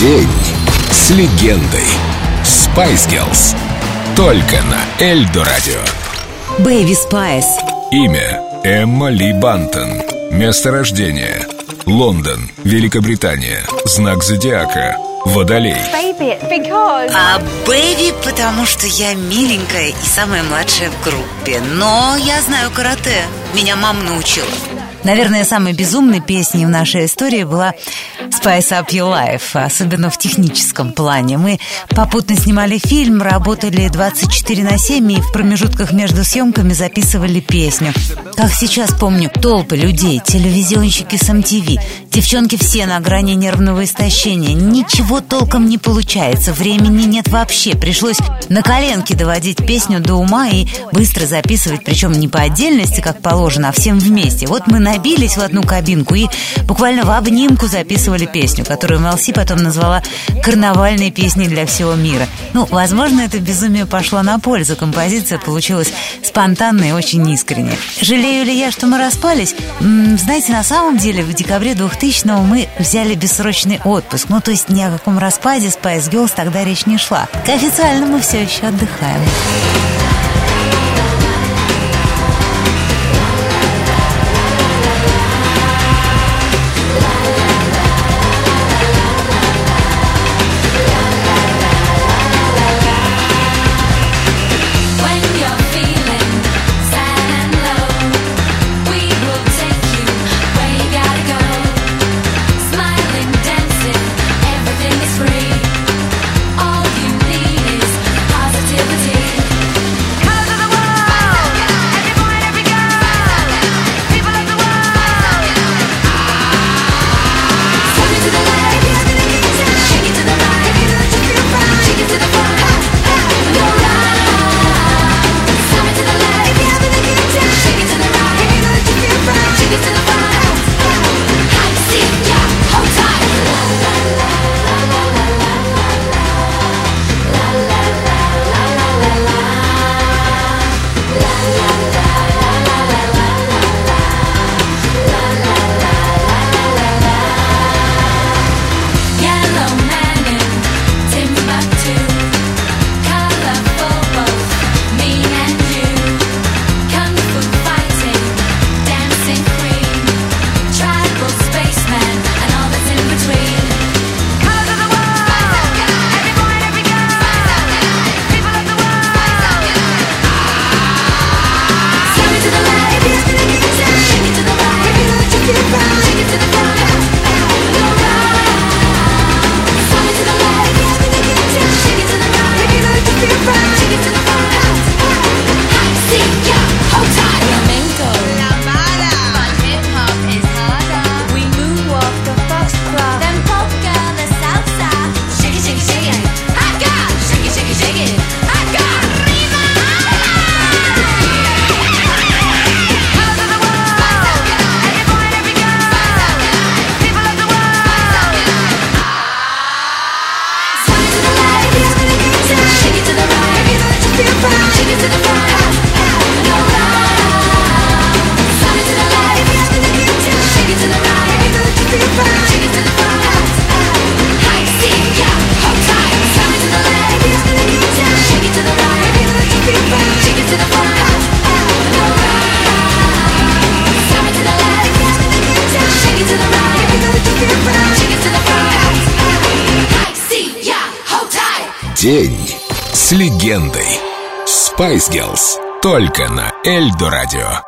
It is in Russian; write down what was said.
День с легендой. Spice Girls. Только на Эльдо Радио. Baby Spice. Имя Эмма Ли Бантон. Место рождения Лондон, Великобритания. Знак зодиака Водолей. baby because А Baby, потому что я миленькая и самая младшая в группе. Но я знаю карате. Меня мама научила. Наверное, самой безумной песней в нашей истории была Spice Up Your Life, особенно в техническом плане. Мы попутно снимали фильм, работали 24 на 7 и в промежутках между съемками записывали песню. Как сейчас помню, толпы людей, телевизионщики с MTV, девчонки все на грани нервного истощения. Ничего толком не получается, времени нет вообще. Пришлось на коленке доводить песню до ума и быстро записывать, причем не по отдельности, как положено, а всем вместе. Вот мы набились в одну кабинку и буквально в обнимку записывали песню, которую Мелси потом назвала «карнавальной песней для всего мира». Ну, возможно, это безумие пошло на пользу. Композиция получилась спонтанной и очень искренняя. Жалею ли я, что мы распались? М, знаете, на самом деле в декабре 2000-го мы взяли бессрочный отпуск. Ну, то есть ни о каком распаде Spice Girls тогда речь не шла. Официально мы все еще отдыхаем. День с легендой. Spice Girls. Только на Эльдо Радио.